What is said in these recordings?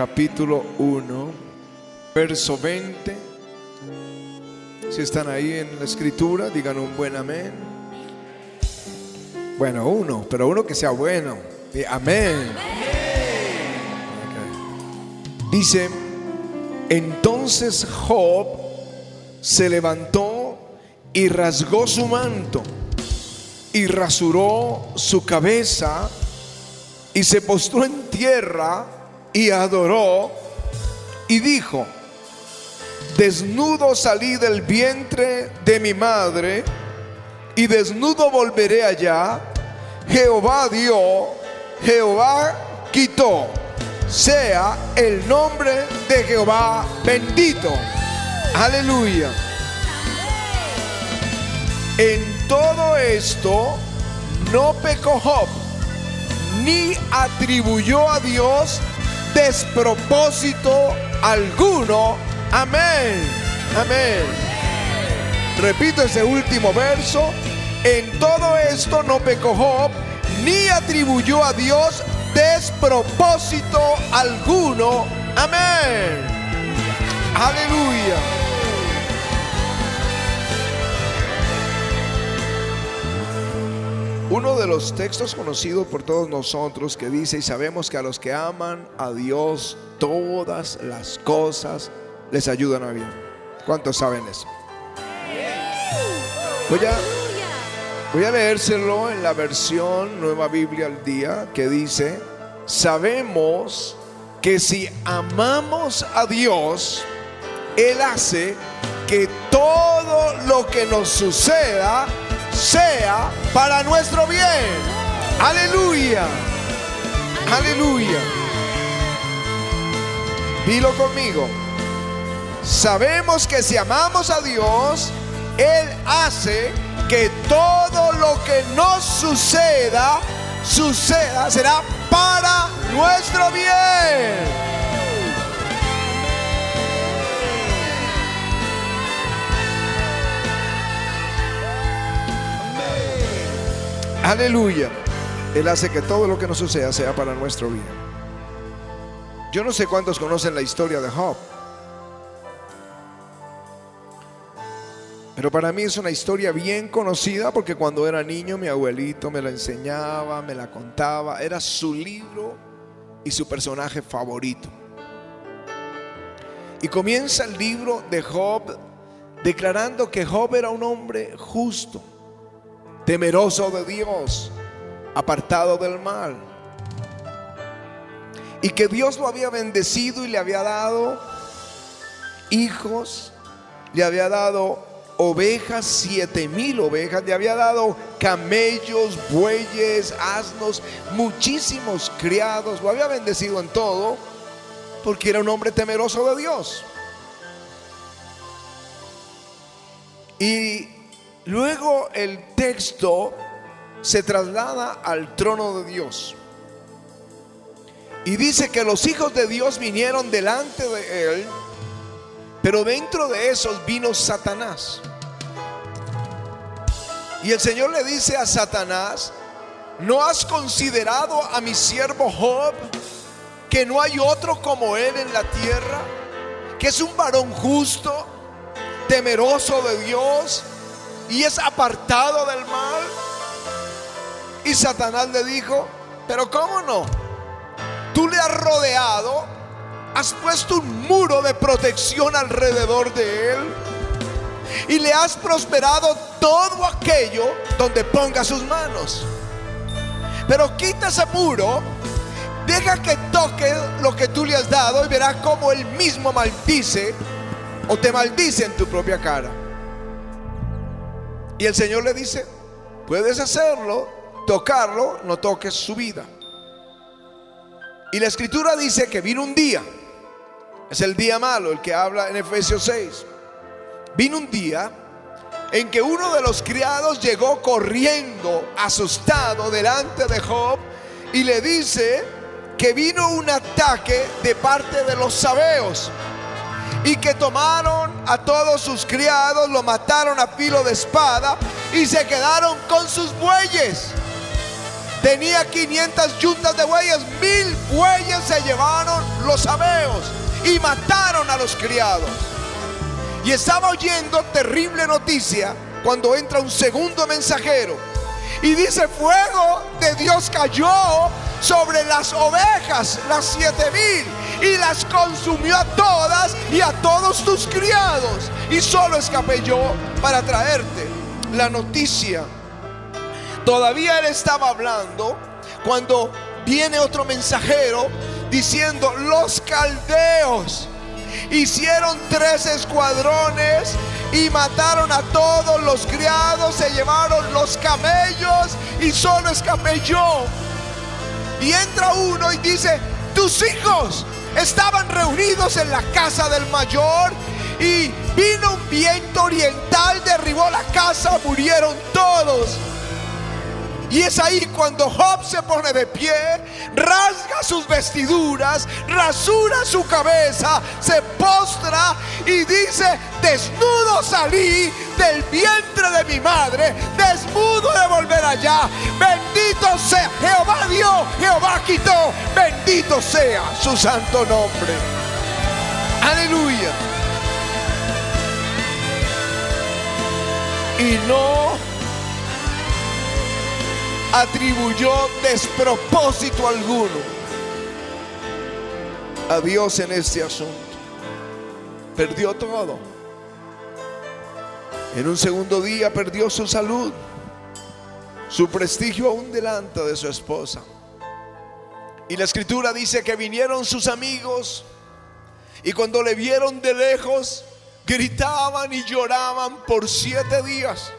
capítulo 1, verso 20. Si están ahí en la escritura, digan un buen amén. Bueno, uno, pero uno que sea bueno. Di amén. Ok. Dice, entonces Job se levantó y rasgó su manto y rasuró su cabeza y se postró en tierra y adoró y dijo, desnudo salí del vientre de mi madre y desnudo volveré allá. Jehová dio, Jehová quitó. Sea el nombre de Jehová bendito. Aleluya. En todo esto no pecó Job, ni atribuyó a Dios despropósito alguno. Amén. Amén. Repito ese último verso. En todo esto no pecó ni atribuyó a Dios despropósito alguno. Amén. Aleluya. Uno de los textos conocidos por todos nosotros que dice, y sabemos que a los que aman a Dios, todas las cosas les ayudan a bien. ¿Cuántos saben eso? Voy a, voy a leérselo en la versión Nueva Biblia al día que dice, sabemos que si amamos a Dios, Él hace que todo lo que nos suceda sea para nuestro bien. Aleluya. Aleluya. Dilo conmigo. Sabemos que si amamos a Dios, Él hace que todo lo que nos suceda, suceda, será para nuestro bien. Aleluya. Él hace que todo lo que nos suceda sea para nuestro bien. Yo no sé cuántos conocen la historia de Job. Pero para mí es una historia bien conocida porque cuando era niño mi abuelito me la enseñaba, me la contaba. Era su libro y su personaje favorito. Y comienza el libro de Job declarando que Job era un hombre justo temeroso de Dios, apartado del mal. Y que Dios lo había bendecido y le había dado hijos, le había dado ovejas, siete mil ovejas, le había dado camellos, bueyes, asnos, muchísimos criados, lo había bendecido en todo, porque era un hombre temeroso de Dios. Y Luego el texto se traslada al trono de Dios. Y dice que los hijos de Dios vinieron delante de él, pero dentro de esos vino Satanás. Y el Señor le dice a Satanás, ¿no has considerado a mi siervo Job que no hay otro como él en la tierra? Que es un varón justo, temeroso de Dios y es apartado del mal. Y Satanás le dijo, pero ¿cómo no? Tú le has rodeado, has puesto un muro de protección alrededor de él y le has prosperado todo aquello donde ponga sus manos. Pero quita ese muro, deja que toque lo que tú le has dado y verás cómo él mismo maldice o te maldice en tu propia cara. Y el Señor le dice, puedes hacerlo, tocarlo, no toques su vida. Y la escritura dice que vino un día, es el día malo, el que habla en Efesios 6. Vino un día en que uno de los criados llegó corriendo, asustado, delante de Job y le dice que vino un ataque de parte de los sabeos y que tomaron a todos sus criados, lo mataron a filo de espada y se quedaron con sus bueyes. Tenía 500 yuntas de bueyes, mil bueyes se llevaron los abeos y mataron a los criados. Y estaba oyendo terrible noticia cuando entra un segundo mensajero y dice, fuego de Dios cayó sobre las ovejas, las siete mil, y las consumió a todas y a todos tus criados. Y solo escapé yo para traerte la noticia. Todavía él estaba hablando cuando viene otro mensajero diciendo, los caldeos hicieron tres escuadrones y mataron a todos los criados, se llevaron los camellos y solo escapé yo. Y entra uno y dice, tus hijos estaban reunidos en la casa del mayor y vino un viento oriental, derribó la casa, murieron todos. Y es ahí cuando Job se pone de pie, rasga sus vestiduras, rasura su cabeza, se postra y dice, desnudo salí del vientre de mi madre, desnudo de volver allá. Bendito sea, Jehová dio, Jehová quitó, bendito sea su santo nombre. Aleluya. Y no atribuyó despropósito alguno a Dios en este asunto. Perdió todo. En un segundo día perdió su salud, su prestigio aún delante de su esposa. Y la escritura dice que vinieron sus amigos y cuando le vieron de lejos, gritaban y lloraban por siete días,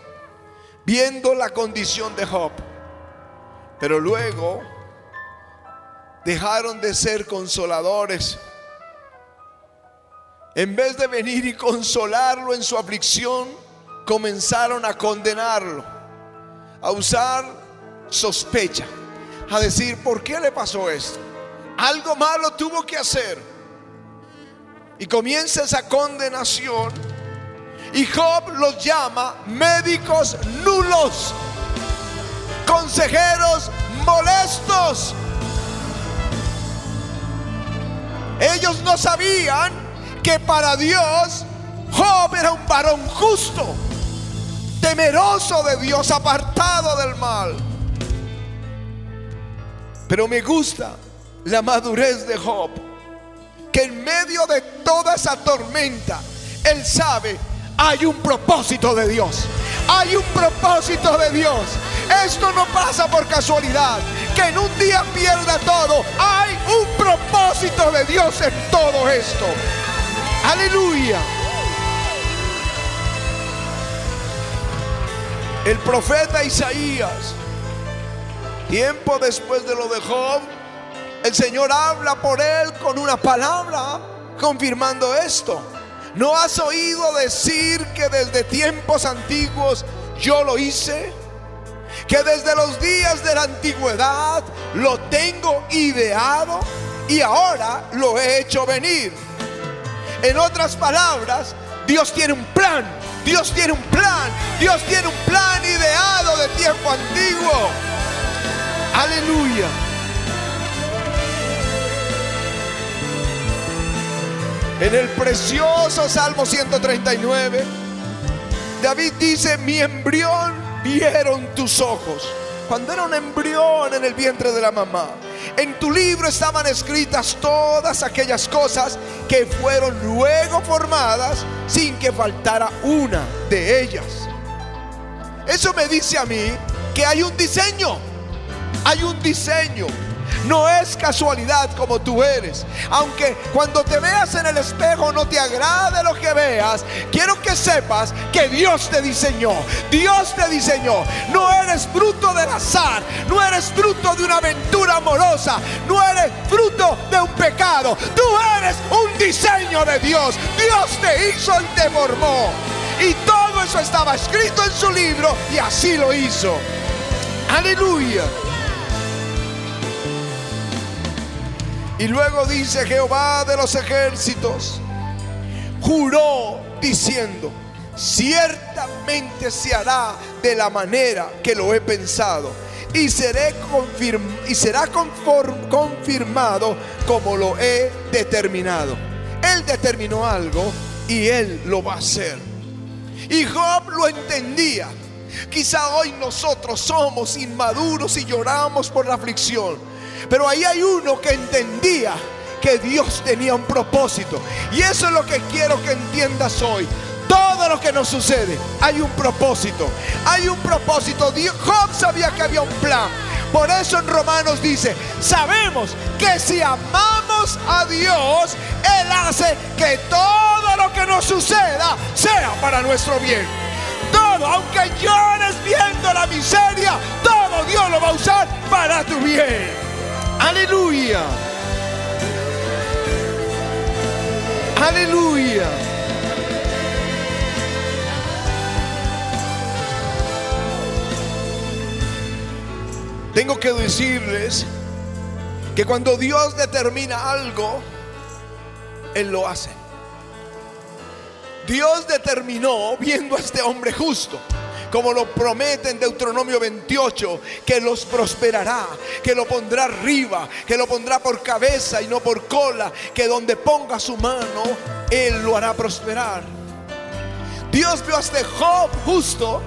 viendo la condición de Job. Pero luego dejaron de ser consoladores. En vez de venir y consolarlo en su aflicción, comenzaron a condenarlo, a usar sospecha, a decir, ¿por qué le pasó esto? Algo malo tuvo que hacer. Y comienza esa condenación. Y Job los llama médicos nulos consejeros molestos. Ellos no sabían que para Dios Job era un varón justo, temeroso de Dios, apartado del mal. Pero me gusta la madurez de Job, que en medio de toda esa tormenta, él sabe, hay un propósito de Dios. Hay un propósito de Dios. Esto no pasa por casualidad. Que en un día pierda todo. Hay un propósito de Dios en todo esto. Aleluya. El profeta Isaías, tiempo después de lo de Job, el Señor habla por él con una palabra confirmando esto. ¿No has oído decir que desde tiempos antiguos yo lo hice? Que desde los días de la antigüedad lo tengo ideado y ahora lo he hecho venir. En otras palabras, Dios tiene un plan, Dios tiene un plan, Dios tiene un plan ideado de tiempo antiguo. Aleluya. En el precioso Salmo 139, David dice, mi embrión vieron tus ojos cuando era un embrión en el vientre de la mamá. En tu libro estaban escritas todas aquellas cosas que fueron luego formadas sin que faltara una de ellas. Eso me dice a mí que hay un diseño. Hay un diseño. No es casualidad como tú eres. Aunque cuando te veas en el espejo no te agrade lo que veas, quiero que sepas que Dios te diseñó. Dios te diseñó. No eres fruto del azar. No eres fruto de una aventura amorosa. No eres fruto de un pecado. Tú eres un diseño de Dios. Dios te hizo y te formó. Y todo eso estaba escrito en su libro y así lo hizo. Aleluya. Y luego dice Jehová de los ejércitos, juró diciendo, ciertamente se hará de la manera que lo he pensado. y, seré y será confirmado como lo he determinado. Él determinó algo y él lo va a hacer. Y Job lo entendía. Quizá hoy nosotros somos inmaduros y lloramos por la aflicción. Pero ahí hay uno que entendía que Dios tenía un propósito. Y eso es lo que quiero que entiendas hoy. Todo lo que nos sucede, hay un propósito. Hay un propósito. Job sabía que había un plan. Por eso en Romanos dice, sabemos que si amamos a Dios, Él hace que todo lo que nos suceda sea para nuestro bien. Todo, aunque llores viendo la miseria, todo Dios lo va a usar para tu bien. Aleluya. Aleluya. Tengo que decirles que cuando Dios determina algo, Él lo hace. Dios determinó, viendo a este hombre justo, como lo promete en Deuteronomio 28, que los prosperará, que lo pondrá arriba, que lo pondrá por cabeza y no por cola, que donde ponga su mano, Él lo hará prosperar. Dios vio a este Job justo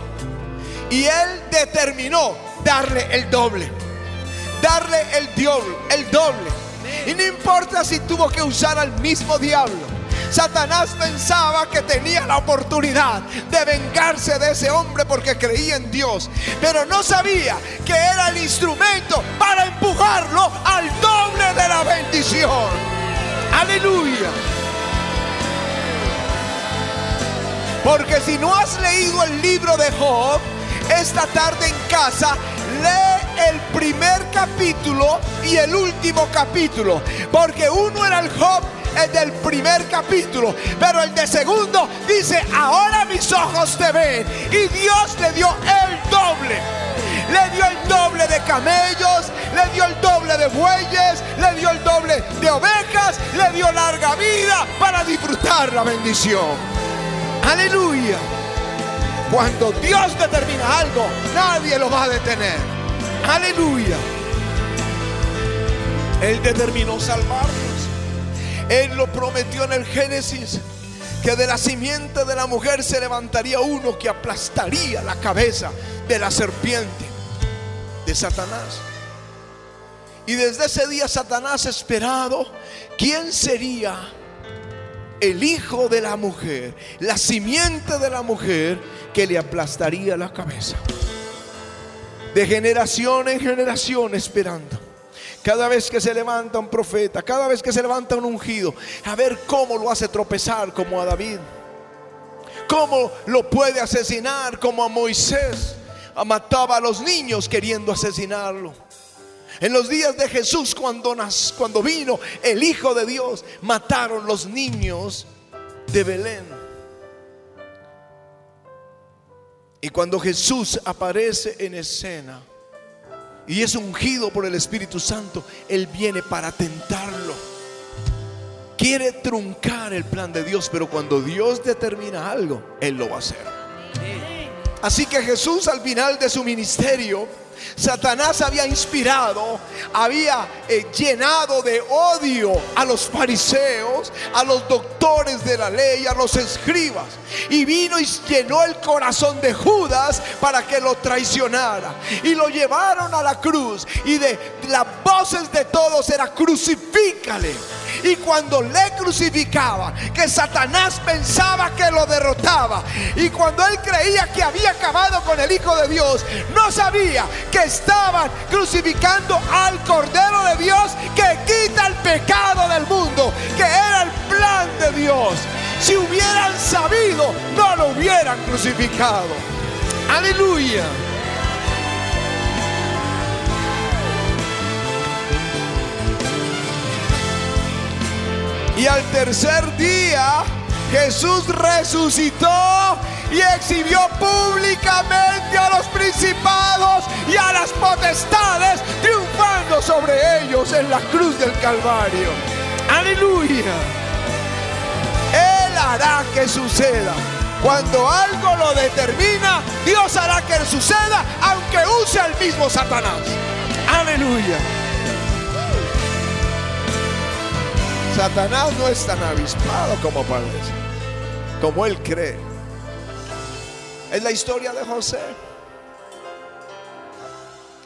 y Él determinó darle el doble, darle el doble, el doble. Y no importa si tuvo que usar al mismo diablo Satanás pensaba que tenía la oportunidad de vengarse de ese hombre porque creía en Dios, pero no sabía que era el instrumento para empujarlo al doble de la bendición. Aleluya. Porque si no has leído el libro de Job, esta tarde en casa, lee el primer capítulo y el último capítulo. Porque uno era el Job el del primer capítulo, pero el de segundo dice, ahora mis ojos te ven. Y Dios le dio el doble. Le dio el doble de camellos, le dio el doble de bueyes, le dio el doble de ovejas, le dio larga vida para disfrutar la bendición. Aleluya. Cuando Dios determina algo, nadie lo va a detener. Aleluya. Él determinó salvarnos. Él lo prometió en el Génesis, que de la simiente de la mujer se levantaría uno que aplastaría la cabeza de la serpiente, de Satanás. Y desde ese día Satanás esperado quién sería el hijo de la mujer, la simiente de la mujer que le aplastaría la cabeza. De generación en generación esperando. Cada vez que se levanta un profeta, cada vez que se levanta un ungido, a ver cómo lo hace tropezar como a David. Cómo lo puede asesinar como a Moisés. Mataba a los niños queriendo asesinarlo. En los días de Jesús, cuando, cuando vino el Hijo de Dios, mataron los niños de Belén. Y cuando Jesús aparece en escena, y es ungido por el Espíritu Santo, Él viene para tentarlo. Quiere truncar el plan de Dios, pero cuando Dios determina algo, Él lo va a hacer. Así que Jesús al final de su ministerio Satanás había inspirado, había eh, llenado de odio a los fariseos, a los doctores de la ley, a los escribas. Y vino y llenó el corazón de Judas para que lo traicionara. Y lo llevaron a la cruz. Y de las voces de todos era crucifícale y cuando le crucificaban, que Satanás pensaba que lo derrotaba. Y cuando él creía que había acabado con el Hijo de Dios, no sabía que estaban crucificando al Cordero de Dios que quita el pecado del mundo, que era el plan de Dios. Si hubieran sabido, no lo hubieran crucificado. Aleluya. Y al tercer día Jesús resucitó y exhibió públicamente a los principados y a las potestades, triunfando sobre ellos en la cruz del Calvario. Aleluya. Él hará que suceda. Cuando algo lo determina, Dios hará que suceda, aunque use al mismo Satanás. Aleluya. Satanás no es tan avispado como parece, como él cree. Es la historia de José.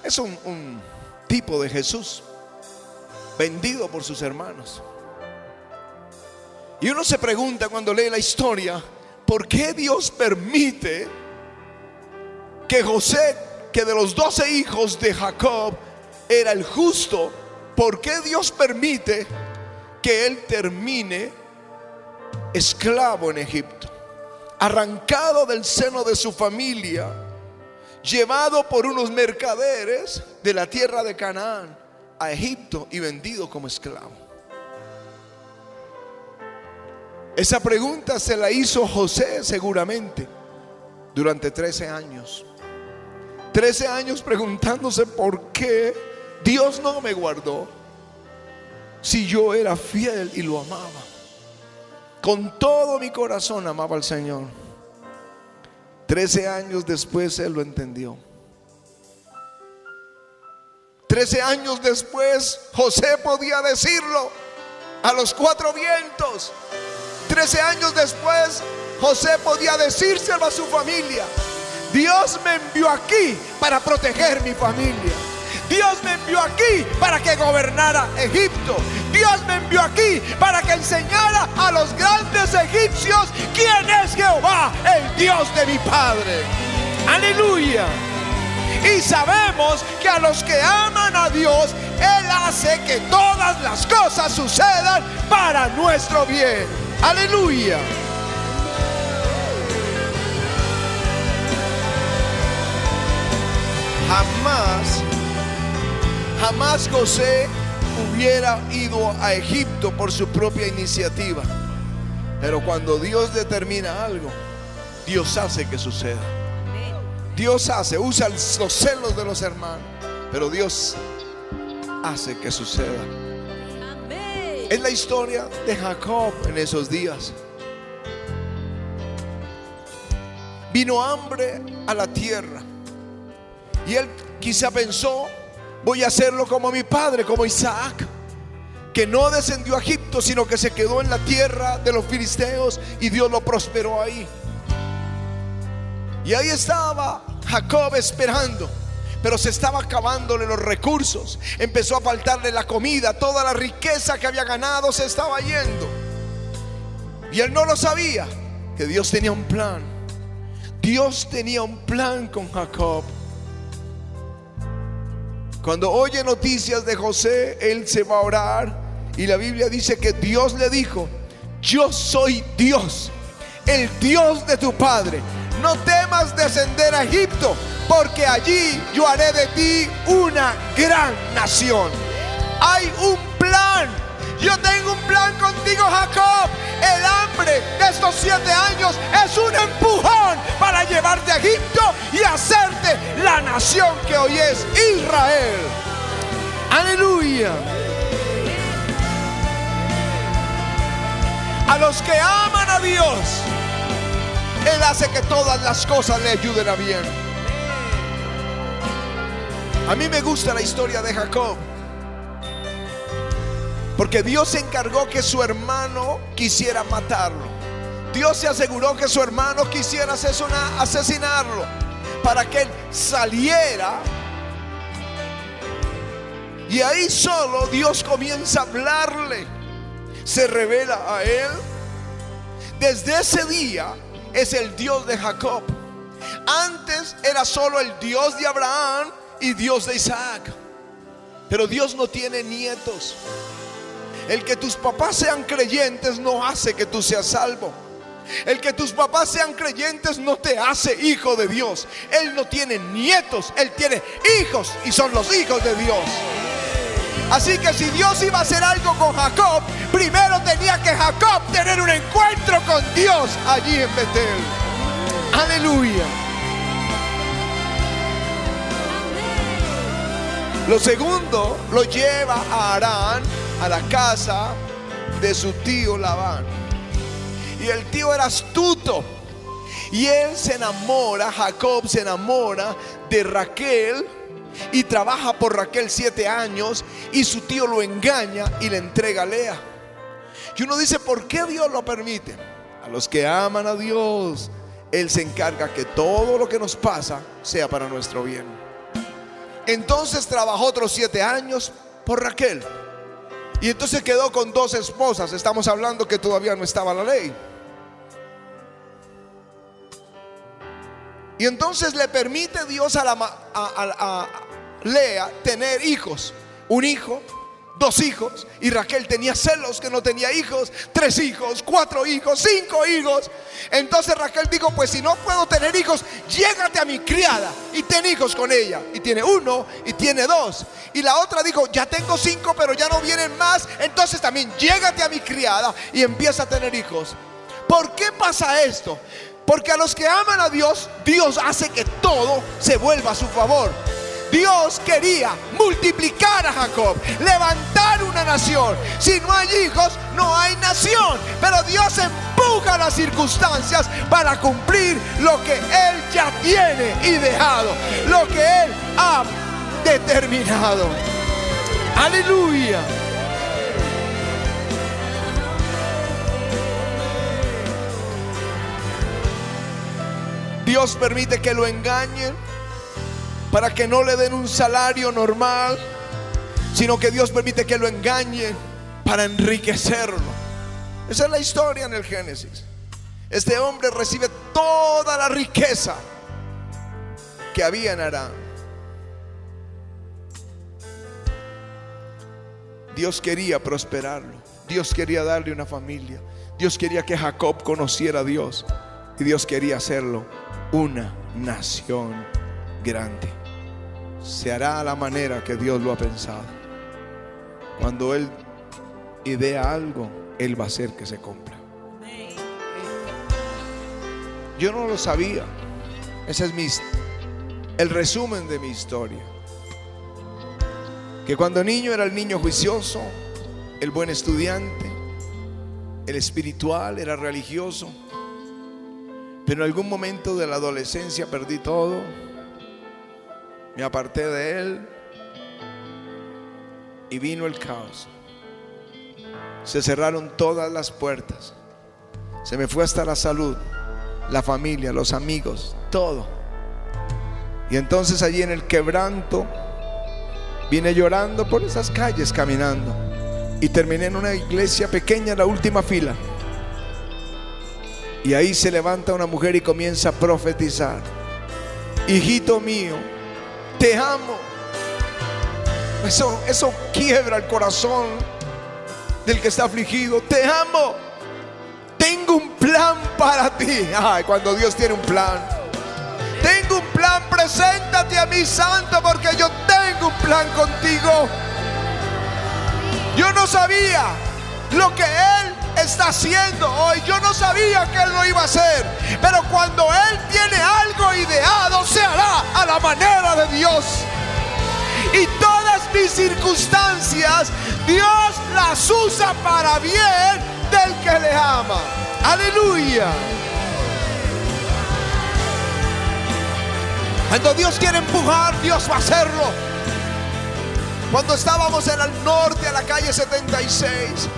Es un, un tipo de Jesús, vendido por sus hermanos. Y uno se pregunta cuando lee la historia, ¿por qué Dios permite que José, que de los doce hijos de Jacob era el justo, ¿por qué Dios permite que él termine esclavo en Egipto? Arrancado del seno de su familia, llevado por unos mercaderes de la tierra de Canaán a Egipto y vendido como esclavo. Esa pregunta se la hizo José seguramente durante 13 años. 13 años preguntándose por qué Dios no me guardó si yo era fiel y lo amaba. Con todo mi corazón amaba al Señor. 13 años después Él lo entendió. 13 años después José podía decirlo a los cuatro vientos. Trece años después, José podía decírselo a su familia. Dios me envió aquí para proteger mi familia. Dios me envió aquí para que gobernara Egipto. Dios me envió aquí para que enseñara a los grandes egipcios quién es Jehová, el Dios de mi Padre. Aleluya. Y sabemos que a los que aman a Dios, Él hace que todas las cosas sucedan para nuestro bien. Aleluya. Jamás, jamás José hubiera ido a Egipto por su propia iniciativa. Pero cuando Dios determina algo, Dios hace que suceda. Dios hace, usa los celos de los hermanos, pero Dios hace que suceda. Es la historia de Jacob en esos días. Vino hambre a la tierra. Y él quizá pensó, voy a hacerlo como mi padre, como Isaac, que no descendió a Egipto, sino que se quedó en la tierra de los filisteos y Dios lo prosperó ahí. Y ahí estaba Jacob esperando pero se estaba acabándole los recursos. Empezó a faltarle la comida, toda la riqueza que había ganado se estaba yendo. Y él no lo sabía, que Dios tenía un plan. Dios tenía un plan con Jacob. Cuando oye noticias de José, él se va a orar y la Biblia dice que Dios le dijo, yo soy Dios, el Dios de tu padre. No temas descender a Egipto porque allí yo haré de ti una gran nación. Hay un plan. Yo tengo un plan contigo, Jacob. El hambre de estos siete años es un empujón para llevarte a Egipto y hacerte la nación que hoy es Israel. Aleluya. A los que aman a Dios, Él hace que todas las cosas le ayuden a bien. A mí me gusta la historia de Jacob. Porque Dios se encargó que su hermano quisiera matarlo. Dios se aseguró que su hermano quisiera asesinarlo para que él saliera. Y ahí solo Dios comienza a hablarle. Se revela a él. Desde ese día es el Dios de Jacob. Antes era solo el Dios de Abraham y Dios de Isaac. Pero Dios no tiene nietos. El que tus papás sean creyentes no hace que tú seas salvo. El que tus papás sean creyentes no te hace hijo de Dios. Él no tiene nietos, él tiene hijos y son los hijos de Dios. Así que si Dios iba a hacer algo con Jacob, primero tenía que Jacob tener un encuentro con Dios allí en Betel. Aleluya. Lo segundo lo lleva a Arán, a la casa de su tío Labán. Y el tío era astuto. Y él se enamora, Jacob se enamora de Raquel y trabaja por Raquel siete años y su tío lo engaña y le entrega a Lea. Y uno dice, ¿por qué Dios lo permite? A los que aman a Dios, Él se encarga que todo lo que nos pasa sea para nuestro bien. Entonces trabajó otros siete años por Raquel. Y entonces quedó con dos esposas. Estamos hablando que todavía no estaba la ley. Y entonces le permite Dios a, la, a, Lea tener hijos. Un hijo, dos hijos. Y Raquel tenía celos que no tenía hijos. Tres hijos, cuatro hijos, cinco hijos. Entonces Raquel dijo, pues si no puedo tener hijos, llégate a mi criada y ten hijos con ella. Y tiene uno y tiene dos. Y la otra dijo, ya tengo cinco, pero ya no vienen más. Entonces también llégate a mi criada y empieza a tener hijos. ¿Por qué pasa esto? Porque a los que aman a Dios, Dios hace que todo se vuelva a su favor. Dios quería multiplicar a Jacob, levantar una nación. Si no hay hijos, no hay nación. Pero Dios empuja las circunstancias para cumplir lo que Él ya tiene y dejado, lo que Él ha determinado. Aleluya. Dios permite que lo engañen para que no le den un salario normal, sino que Dios permite que lo engañen para enriquecerlo. Esa es la historia en el Génesis. Este hombre recibe toda la riqueza que había en Arán. Dios quería prosperarlo. Dios quería darle una familia. Dios quería que Jacob conociera a Dios. Y Dios quería hacerlo una nación grande. Se hará a la manera que Dios lo ha pensado. Cuando Él idea algo, Él va a hacer que se cumpla. Yo no lo sabía. Ese es mi, el resumen de mi historia. Que cuando niño era el niño juicioso, el buen estudiante, el espiritual, era religioso pero en algún momento de la adolescencia perdí todo. Me aparté de él. Y vino el caos. Se cerraron todas las puertas. Se me fue hasta la salud, la familia, los amigos, todo. Y entonces allí en el quebranto vine llorando por esas calles caminando. Y terminé en una iglesia pequeña en la última fila. Y ahí se levanta una mujer y comienza a profetizar. Hijito mío, te amo. Eso, eso quiebra el corazón del que está afligido. Te amo. Tengo un plan para ti. Ay, cuando Dios tiene un plan. Tengo un plan, preséntate a mí, santo, porque yo tengo un plan contigo. Yo no sabía lo que Él está haciendo hoy. Yo no sabía que Él lo iba a hacer. Pero cuando Él tiene algo ideado, se hará a la manera de Dios. Y todas mis circunstancias, Dios las usa para bien del que le ama. Aleluya. Cuando Dios quiere empujar, Dios va a hacerlo. Cuando estábamos en el norte, a la calle 76,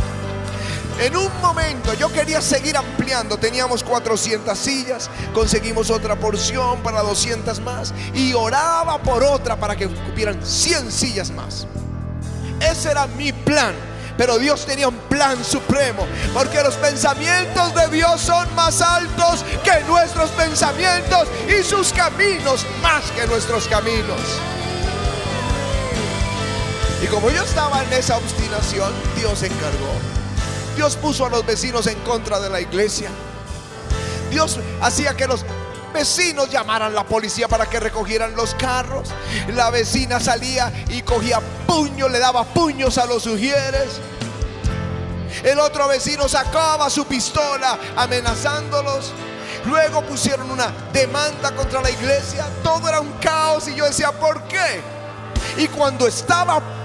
en un momento yo quería seguir ampliando, teníamos 400 sillas, conseguimos otra porción para 200 más y oraba por otra para que cupieran 100 sillas más. Ese era mi plan. Pero Dios tenía un plan supremo, porque los pensamientos de Dios son más altos que nuestros pensamientos y sus caminos más que nuestros caminos. Y como yo estaba en esa obstinación, Dios se encargó. Dios puso a los vecinos en contra de la iglesia. Dios hacía que los vecinos llamaran a la policía para que recogieran los carros. La vecina salía y cogía puños, le daba puños a los sugieres. El otro vecino sacaba su pistola amenazándolos. Luego pusieron una demanda contra la iglesia. Todo era un caos y yo decía, ¿por qué? Y cuando estaba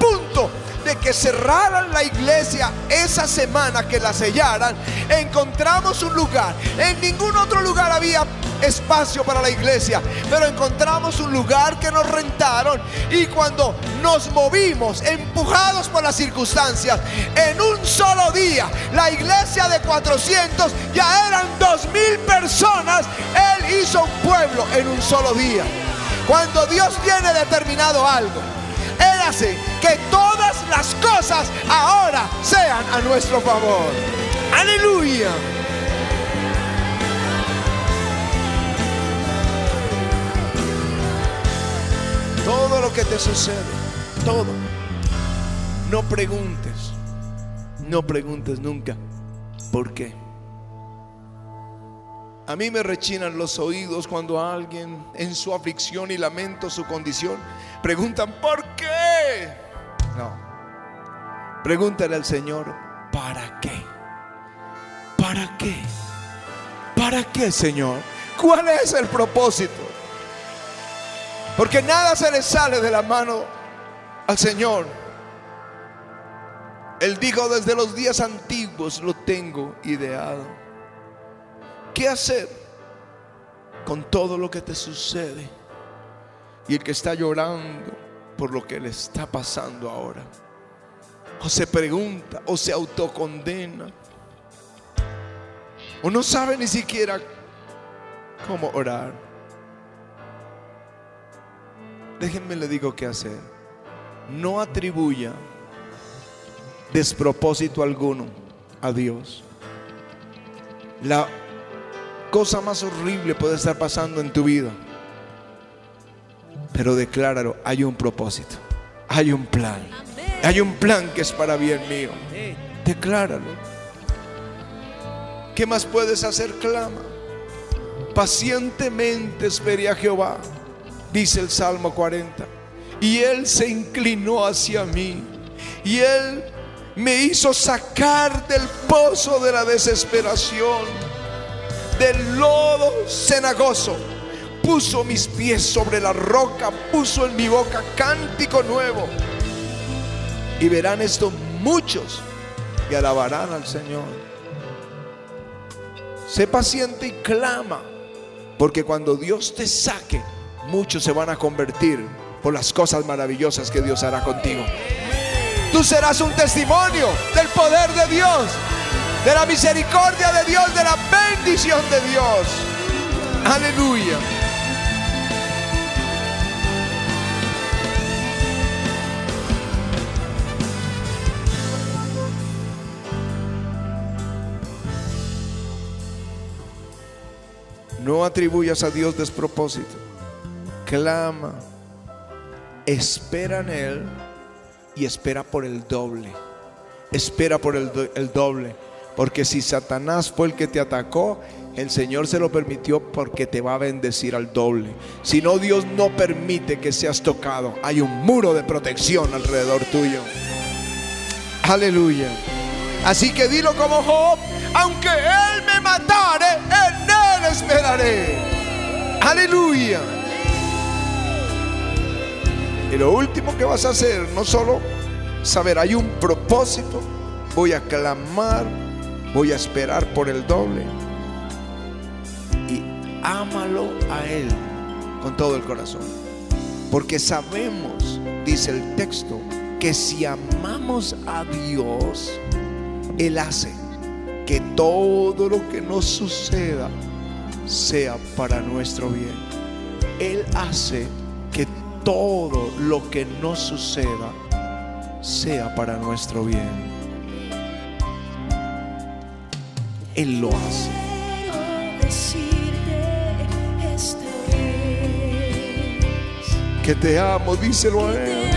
de que cerraran la iglesia esa semana que la sellaran, encontramos un lugar. En ningún otro lugar había espacio para la iglesia, pero encontramos un lugar que nos rentaron y cuando nos movimos, empujados por las circunstancias, en un solo día, la iglesia de 400 ya eran 2000 personas, Él hizo un pueblo en un solo día. Cuando Dios tiene determinado algo, Él hace que todas las cosas ahora sean a nuestro favor. Aleluya. Todo lo que te sucede, todo. No preguntes, no preguntes nunca por qué. A mí me rechinan los oídos cuando alguien en su aflicción y lamento su condición preguntan ¿por qué? No. Pregúntale al Señor, ¿para qué? ¿Para qué? ¿Para qué, Señor? ¿Cuál es el propósito? Porque nada se le sale de la mano al Señor. Él dijo desde los días antiguos lo tengo ideado. ¿Qué hacer con todo lo que te sucede? Y el que está llorando por lo que le está pasando ahora. O se pregunta o se autocondena. O no sabe ni siquiera cómo orar. Déjenme le digo qué hacer. No atribuya despropósito alguno a Dios. La cosa más horrible puede estar pasando en tu vida. Pero decláralo, hay un propósito, hay un plan. Hay un plan que es para bien mío. Decláralo. ¿Qué más puedes hacer? Clama. Pacientemente espere a Jehová dice el Salmo 40. Y Él se inclinó hacia mí. Y Él me hizo sacar del pozo de la desesperación, del lodo cenagoso. Puso mis pies sobre la roca, puso en mi boca cántico nuevo. Y verán esto muchos y alabarán al Señor. Sé paciente y clama, porque cuando Dios te saque, muchos se van a convertir por las cosas maravillosas que Dios hará contigo. Tú serás un testimonio del poder de Dios, de la misericordia de Dios, de la bendición de Dios. Aleluya. No atribuyas a Dios despropósito clama, espera en Él y espera por el doble. Espera por el, doble. Porque si Satanás fue el que te atacó, el Señor se lo permitió porque te va a bendecir al doble. Si no, Dios no permite que seas tocado. Hay un muro de protección alrededor tuyo. Aleluya. Así que dilo como Job, aunque Él me matare, en Él esperaré. Aleluya. Y lo último que vas a hacer, no solo saber, hay un propósito, voy a clamar, voy a esperar por el doble. Y ámalo a Él con todo el corazón. Porque sabemos, dice el texto, que si amamos a Dios, Él hace que todo lo que nos suceda sea para nuestro bien. Él hace todo lo que nos suceda sea para nuestro bien. Él lo hace. Que te amo, díselo a Él.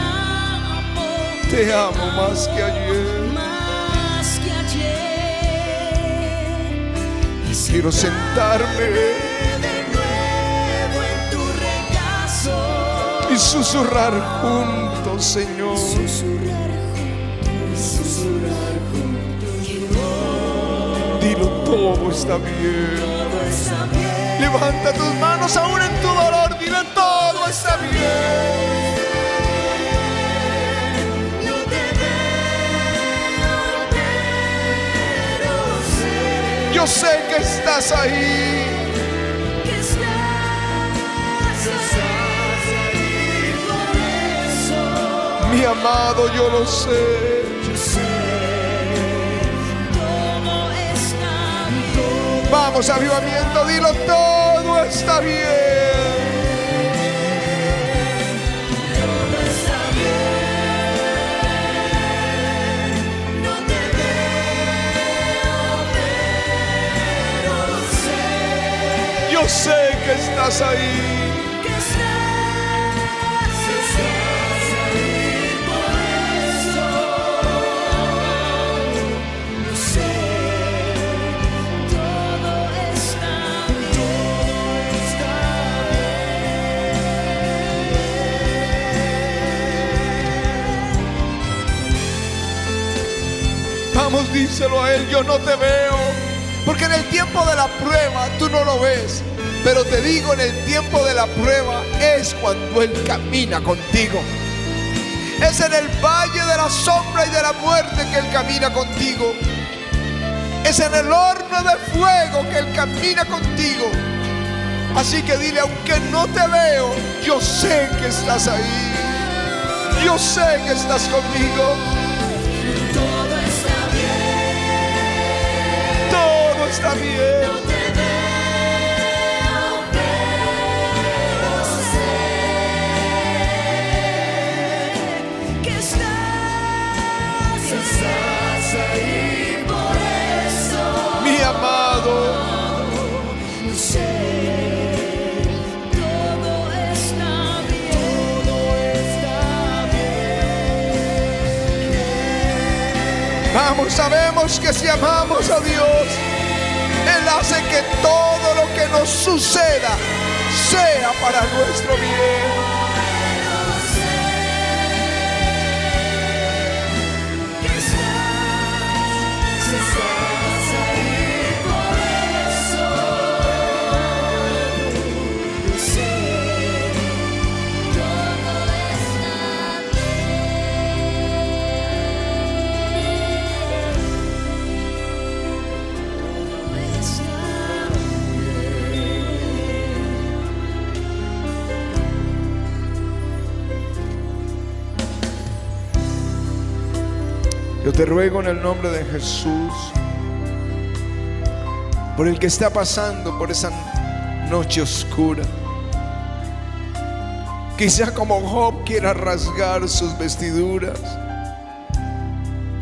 Te amo más que ayer. Y quiero sentarme y susurrar juntos, Señor. todo está bien. Levanta tus manos aún en tu dolor, dile todo está bien. Yo sé que estás ahí. Que estás ahí por eso. Mi amado, yo lo sé. Avivamiento, dilo, todo está bien. todo está bien no te veo pero sé Yo sé que estás ahí. Díselo a Él, yo no te veo. Porque en el tiempo de la prueba tú no lo ves. Pero te digo, en el tiempo de la prueba es cuando Él camina contigo. Es en el valle de la sombra y de la muerte que Él camina contigo. Es en el horno de fuego que Él camina contigo. Así que dile, aunque no te veo, yo sé que estás ahí. Yo sé que estás conmigo. Está bien. Vamos, sabemos que si amamos a Dios, Hace que todo lo que nos suceda sea para nuestro bien. Te ruego en el nombre de Jesús, por el que está pasando por esa noche oscura. Quizá como Job quiera rasgar sus vestiduras,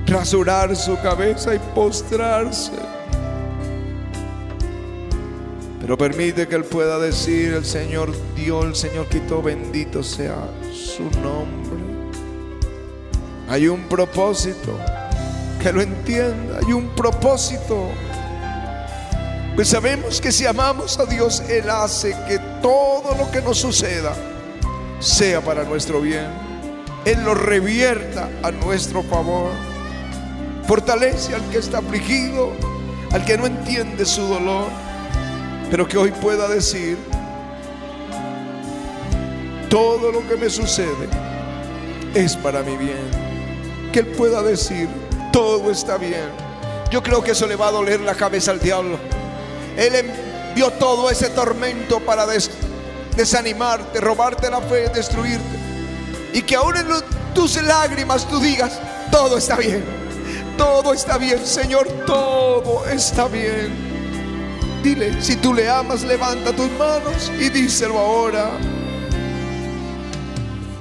rasurar su cabeza y postrarse. Pero permite que él pueda decir, el Señor dio, el Señor quitó, bendito sea su nombre. Hay un propósito, que lo entienda, hay un propósito. Pues sabemos que si amamos a Dios, Él hace que todo lo que nos suceda sea para nuestro bien. Él lo revierta a nuestro favor. Fortalece al que está afligido, al que no entiende su dolor, pero que hoy pueda decir, todo lo que me sucede es para mi bien. Que Él pueda decir, todo está bien. Yo creo que eso le va a doler la cabeza al diablo. Él envió todo ese tormento para des- desanimarte, robarte la fe, destruirte. Y que aún en tus lágrimas tú digas, todo está bien. Todo está bien, Señor, todo está bien. Dile, si tú le amas, levanta tus manos y díselo ahora.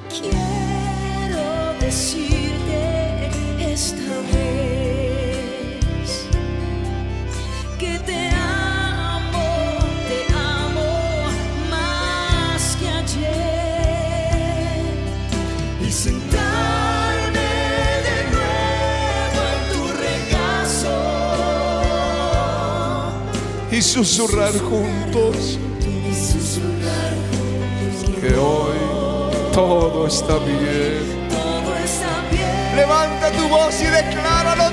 Quiero decirte susurrar juntos que hoy todo está bien. todo está bien. Levanta tu voz y decláralo,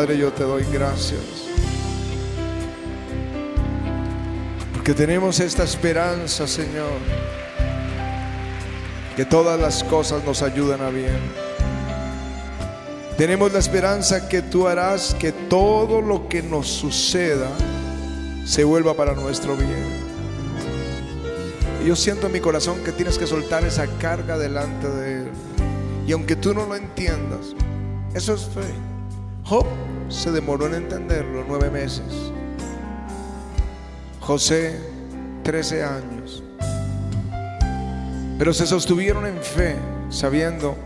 Padre, yo te doy gracias. Porque tenemos esta esperanza, Señor. Que todas las cosas nos ayudan a bien. Tenemos la esperanza que tú harás que todo lo que nos suceda se vuelva para nuestro bien. Y yo siento en mi corazón que tienes que soltar esa carga delante de Él. Y aunque tú no lo entiendas, eso es fe. Job se demoró en entenderlo nueve meses. José, trece años. Pero se sostuvieron en fe, sabiendo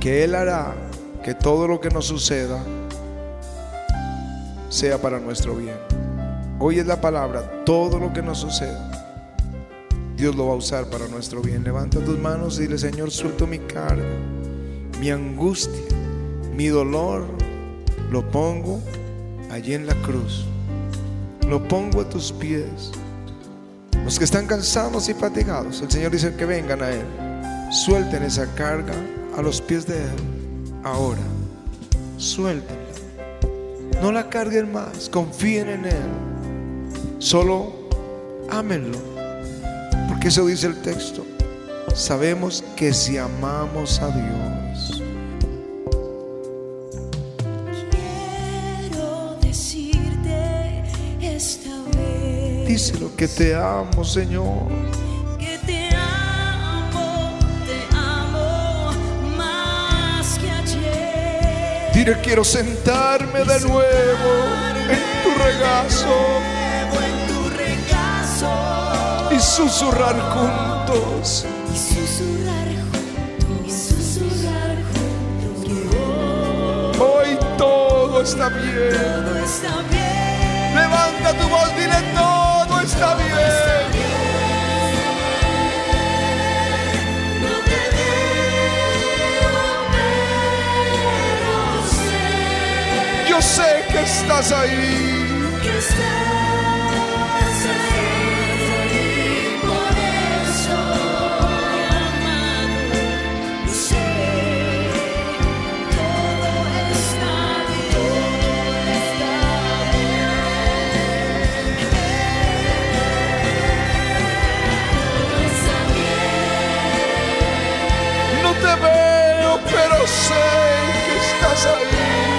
que Él hará que todo lo que nos suceda sea para nuestro bien. Hoy es la palabra, todo lo que nos suceda, Dios lo va a usar para nuestro bien. Levanta tus manos y dile, Señor, suelto mi carga, mi angustia, mi dolor, lo pongo allí en la cruz. Lo pongo a tus pies. Los que están cansados y fatigados, el Señor dice que vengan a Él. Suelten esa carga a los pies de Él. Ahora, suéltenla. No la carguen más, confíen en Él. Solo ámenlo. Porque eso dice el texto. Sabemos que si amamos a Dios, díselo que te amo, Señor. que te amo, te amo más que ayer. Dile quiero sentarme de nuevo en tu regazo Nuevo en tu regazo y susurrar juntos. y susurrar juntos, y susurrar juntos que Hoy todo está bien. todo está bien. Levanta tu voz, dile todo está bien. No te veo, pero sé Yo sé que estás ahí. Pero sé que estás ahí.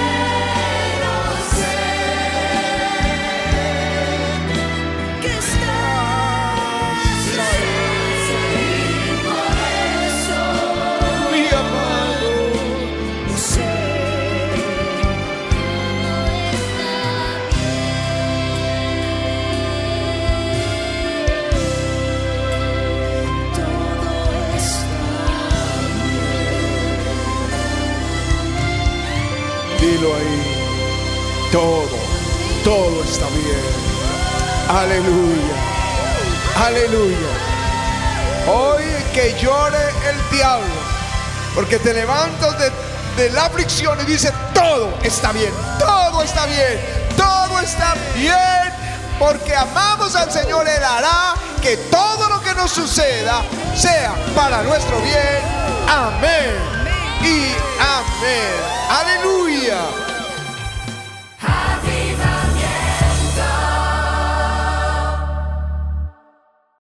Está bien. Aleluya. Aleluya. Hoy que llore el diablo, porque te levantas de, de la aflicción y dices, todo está bien, todo está bien, todo está bien, porque amamos al Señor, Él hará que todo lo que nos suceda sea para nuestro bien. Amén. Y